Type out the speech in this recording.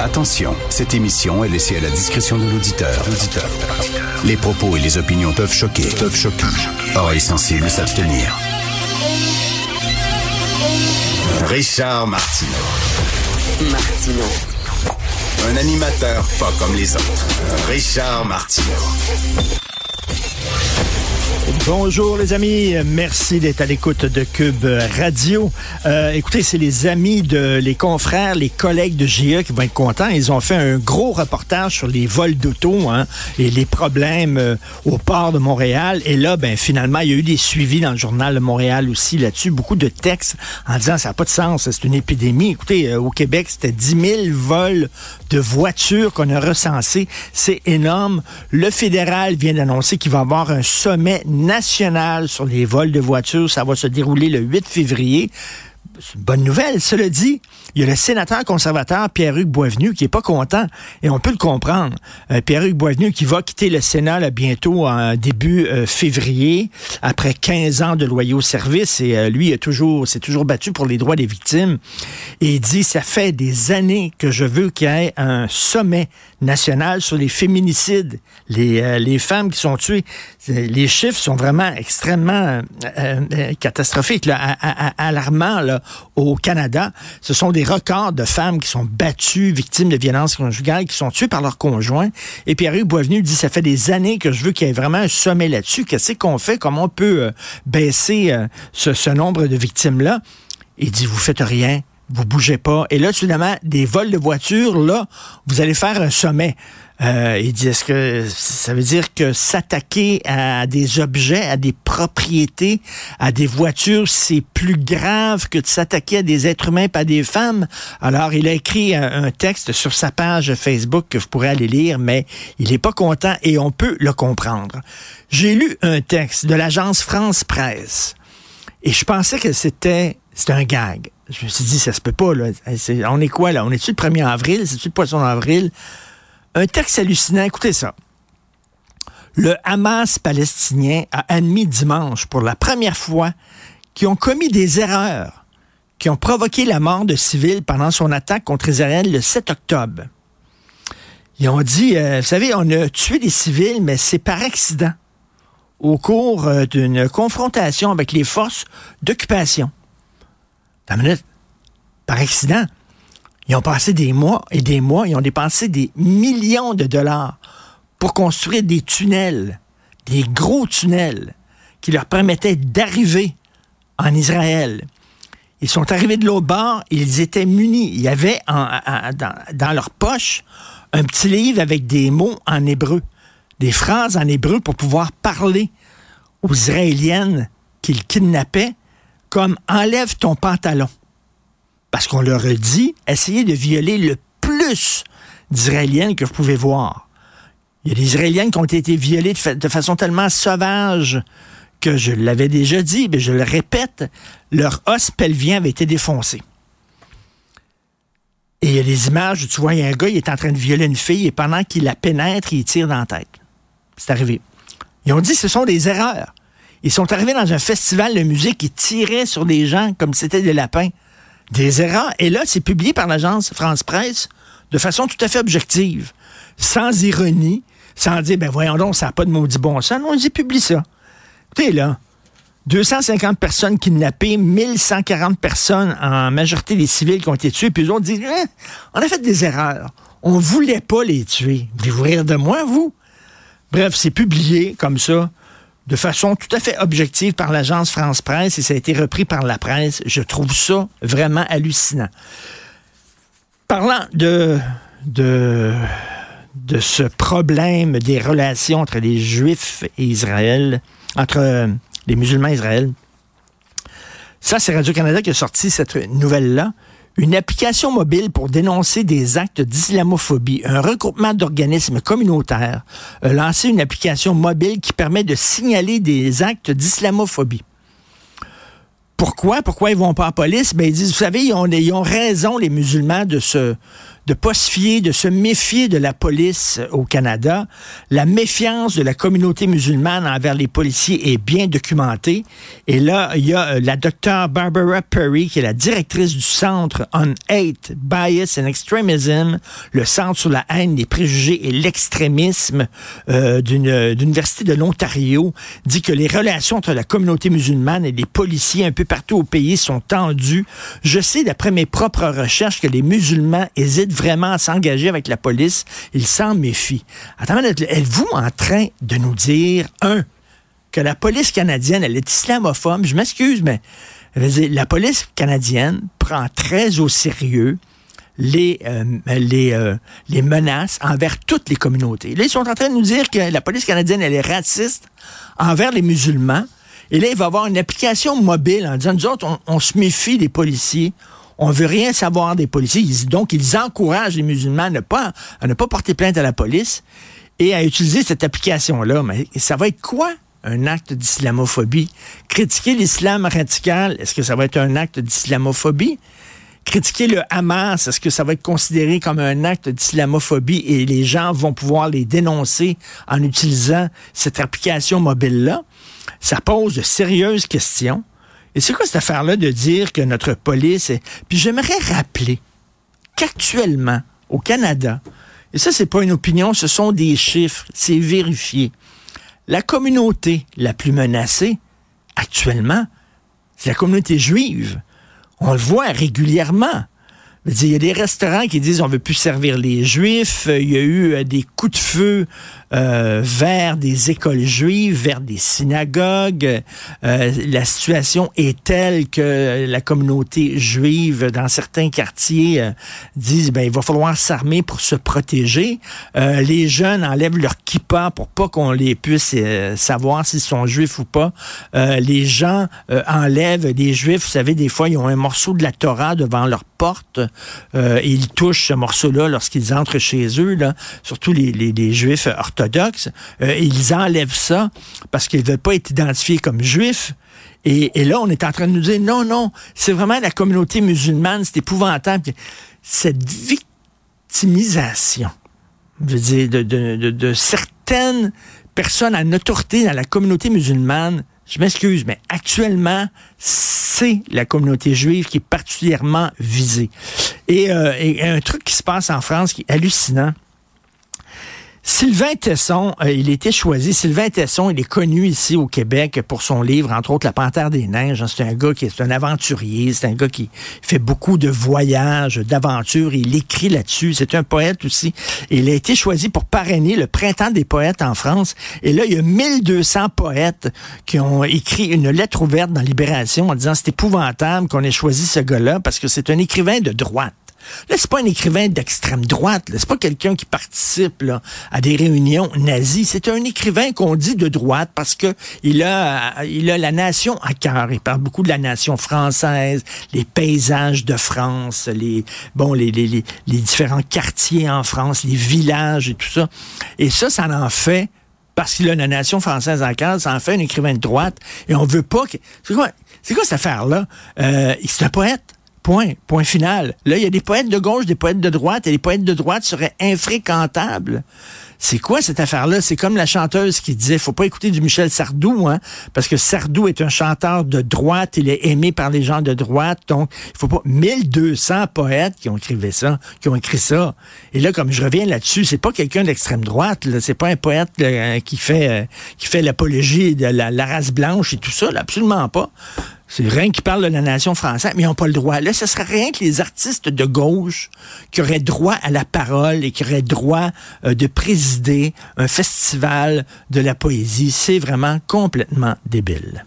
Attention, cette émission est laissée à la discrétion de l'auditeur. Les propos et les opinions peuvent choquer. Peuvent choquer. Oreilles sensibles s'abstenir. Richard Martineau. Martino. Un animateur pas comme les autres. Richard Martineau. Bonjour les amis, merci d'être à l'écoute de Cube Radio. Euh, écoutez, c'est les amis de les confrères, les collègues de GE qui vont être contents. Ils ont fait un gros reportage sur les vols d'auto hein, et les problèmes euh, au port de Montréal. Et là, ben finalement, il y a eu des suivis dans le journal de Montréal aussi là-dessus, beaucoup de textes en disant ça n'a pas de sens, c'est une épidémie. Écoutez, euh, au Québec, c'était 10 000 vols de voitures qu'on a recensés. C'est énorme. Le fédéral vient d'annoncer qu'il va avoir un sommet national sur les vols de voitures. Ça va se dérouler le 8 février. Bonne nouvelle. Cela dit, il y a le sénateur conservateur Pierre-Hugues Boisvenu qui est pas content et on peut le comprendre. Euh, Pierre-Hugues Boisvenu qui va quitter le Sénat bientôt en début euh, février après 15 ans de loyaux services et euh, lui toujours s'est toujours battu pour les droits des victimes et il dit ça fait des années que je veux qu'il y ait un sommet national sur les féminicides, les, femmes qui sont tuées. Les chiffres sont vraiment extrêmement catastrophiques, alarmants là, au Canada. Ce sont des records de femmes qui sont battues, victimes de violences conjugales, qui sont tuées par leurs conjoints. Et Pierre-Hugues Boisvenu dit, ça fait des années que je veux qu'il y ait vraiment un sommet là-dessus. Qu'est-ce qu'on fait? Comment on peut euh, baisser euh, ce, ce nombre de victimes-là? Il dit, vous faites rien, vous bougez pas. Et là, soudainement, des vols de voitures, là, vous allez faire un sommet. Euh, il dit, est-ce que ça veut dire que s'attaquer à des objets, à des propriétés, à des voitures, c'est plus grave que de s'attaquer à des êtres humains, pas des femmes? Alors, il a écrit un, texte sur sa page Facebook que vous pourrez aller lire, mais il n'est pas content et on peut le comprendre. J'ai lu un texte de l'agence France Presse. Et je pensais que c'était c'était un gag. Je me suis dit, ça se peut pas, là. On est quoi, là? On est-tu le 1er avril? C'est-tu le poisson d'avril? Un texte hallucinant. Écoutez ça. Le Hamas palestinien a admis dimanche, pour la première fois, qu'ils ont commis des erreurs qui ont provoqué la mort de civils pendant son attaque contre Israël le 7 octobre. Ils ont dit, euh, vous savez, on a tué des civils, mais c'est par accident au cours euh, d'une confrontation avec les forces d'occupation. Par accident? Ils ont passé des mois et des mois, ils ont dépensé des millions de dollars pour construire des tunnels, des gros tunnels qui leur permettaient d'arriver en Israël. Ils sont arrivés de l'autre bord, ils étaient munis. Il y avait dans leur poche un petit livre avec des mots en hébreu, des phrases en hébreu pour pouvoir parler aux Israéliennes qu'ils kidnappaient, comme enlève ton pantalon. Parce qu'on leur a dit, essayez de violer le plus d'Israéliennes que vous pouvez voir. Il y a des Israéliennes qui ont été violées de, fa- de façon tellement sauvage que je l'avais déjà dit, mais je le répète, leur os pelvien avait été défoncé. Et il y a des images où tu vois, il un gars, il est en train de violer une fille et pendant qu'il la pénètre, il tire dans la tête. C'est arrivé. Ils ont dit ce sont des erreurs. Ils sont arrivés dans un festival de musique qui tirait sur des gens comme c'était des lapins. Des erreurs. Et là, c'est publié par l'agence France Presse de façon tout à fait objective, sans ironie, sans dire, ben voyons donc, ça n'a pas de maudit bon sens. Non, ils publient ça. Écoutez, là, 250 personnes kidnappées, 1140 personnes, en majorité des civils qui ont été tués, puis eux autres disent, on a fait des erreurs. On voulait pas les tuer. Voulez-vous rire de moi, vous? Bref, c'est publié comme ça, de façon tout à fait objective par l'agence France Presse et ça a été repris par la presse. Je trouve ça vraiment hallucinant. Parlant de, de, ce problème des relations entre les Juifs et Israël, entre euh, les musulmans et Israël, ça, c'est Radio-Canada qui a sorti cette nouvelle-là. Une application mobile pour dénoncer des actes d'islamophobie. Un regroupement d'organismes communautaires a lancé une application mobile qui permet de signaler des actes d'islamophobie. Pourquoi? Pourquoi ils vont pas en police? Ben, ils disent, vous savez, ils ont, ils ont raison, les musulmans, de se, de pas se fier, de se méfier de la police au Canada. La méfiance de la communauté musulmane envers les policiers est bien documentée. Et là, il y a euh, la docteure Barbara Perry, qui est la directrice du Centre on Hate, Bias and Extremism, le Centre sur la haine, les préjugés et l'extrémisme euh, d'une université de l'Ontario, dit que les relations entre la communauté musulmane et les policiers un peu partout au pays sont tendues. Je sais, d'après mes propres recherches, que les musulmans hésitent vraiment s'engager avec la police. Ils s'en méfient. Attendez, êtes-vous en train de nous dire, un, que la police canadienne, elle est islamophobe? Je m'excuse, mais la police canadienne prend très au sérieux les, euh, euh, les menaces envers toutes les communautés. Là, ils sont en train de nous dire que la police canadienne, elle est raciste envers les musulmans. Et là, il va y avoir une application mobile en disant, nous autres, on se méfie des policiers, on veut rien savoir des policiers. Donc, ils encouragent les musulmans à ne pas, à ne pas porter plainte à la police et à utiliser cette application-là. Mais ça va être quoi? Un acte d'islamophobie? Critiquer l'islam radical, est-ce que ça va être un acte d'islamophobie? Critiquer le Hamas, est-ce que ça va être considéré comme un acte d'islamophobie? Et les gens vont pouvoir les dénoncer en utilisant cette application mobile-là? Ça pose de sérieuses questions. Et c'est quoi cette affaire-là de dire que notre police est... Puis j'aimerais rappeler qu'actuellement, au Canada, et ça, c'est pas une opinion, ce sont des chiffres, c'est vérifié. La communauté la plus menacée, actuellement, c'est la communauté juive. On le voit régulièrement. Il y a des restaurants qui disent on veut plus servir les juifs. Il y a eu euh, des coups de feu euh, vers des écoles juives, vers des synagogues. Euh, la situation est telle que la communauté juive dans certains quartiers euh, disent ben il va falloir s'armer pour se protéger. Euh, les jeunes enlèvent leur kippa pour pas qu'on les puisse savoir s'ils sont juifs ou pas. les gens enlèvent les juifs, vous savez des fois ils ont un morceau de la Torah devant leur porte et ils touchent ce morceau-là lorsqu'ils entrent chez eux là, surtout les, les, les juifs orthodoxes orthodoxes, euh, ils enlèvent ça parce qu'ils ne veulent pas être identifiés comme juifs. Et, là, on est en train de nous dire, non, non, c'est vraiment la communauté musulmane, c'est épouvantable. Cette victimisation, je veux dire, de, certaines personnes à autorité dans la communauté musulmane, je m'excuse, mais actuellement, c'est la communauté juive qui est particulièrement visée. Et, euh, et, un truc qui se passe en France qui est hallucinant, Sylvain Tesson, euh, il été choisi. Sylvain Tesson, il est connu ici au Québec pour son livre, entre autres La Panthère des Neiges. C'est un gars qui est un aventurier, c'est un gars qui fait beaucoup de voyages, d'aventures. Il écrit là-dessus. C'est un poète aussi. il a été choisi pour parrainer le Printemps des poètes en France. Et là, il y a 1200 poètes qui ont écrit une lettre ouverte dans Libération en disant c'est épouvantable qu'on ait choisi ce gars-là parce que c'est un écrivain de droite. Là, c'est pas un écrivain d'extrême droite. C'est pas quelqu'un qui participe à des réunions nazies. C'est un écrivain qu'on dit de droite parce que il a, la nation à cœur. Il parle beaucoup de la nation française, les paysages de France, les bon, les, les, les, différents quartiers en France, les villages et tout ça. Et ça, ça en fait parce qu'il a la nation française en cœur, ça en fait un écrivain de droite. Et on veut pas que. C'est quoi, c'est quoi cette affaire-là? Euh, c'est un poète. Point. Point final. Là, il y a des poètes de gauche, des poètes de droite, et les poètes de droite seraient infréquentables. C'est quoi cette affaire-là? C'est comme la chanteuse qui disait, faut pas écouter du Michel Sardou, hein, parce que Sardou est un chanteur de droite, il est aimé par les gens de droite, donc il faut pas... 1200 poètes qui ont écrit ça, qui ont écrit ça. Et là, comme je reviens là-dessus, c'est pas quelqu'un d'extrême droite, c'est pas un poète qui fait euh, qui fait l'apologie de la, race blanche et tout ça, absolument pas. C'est rien qui parle de la nation française, mais ils n'ont pas le droit. Là, ce serait rien que les artistes de gauche qui auraient droit à la parole et qui auraient droit euh, de présider un festival de la poésie. C'est vraiment complètement débile.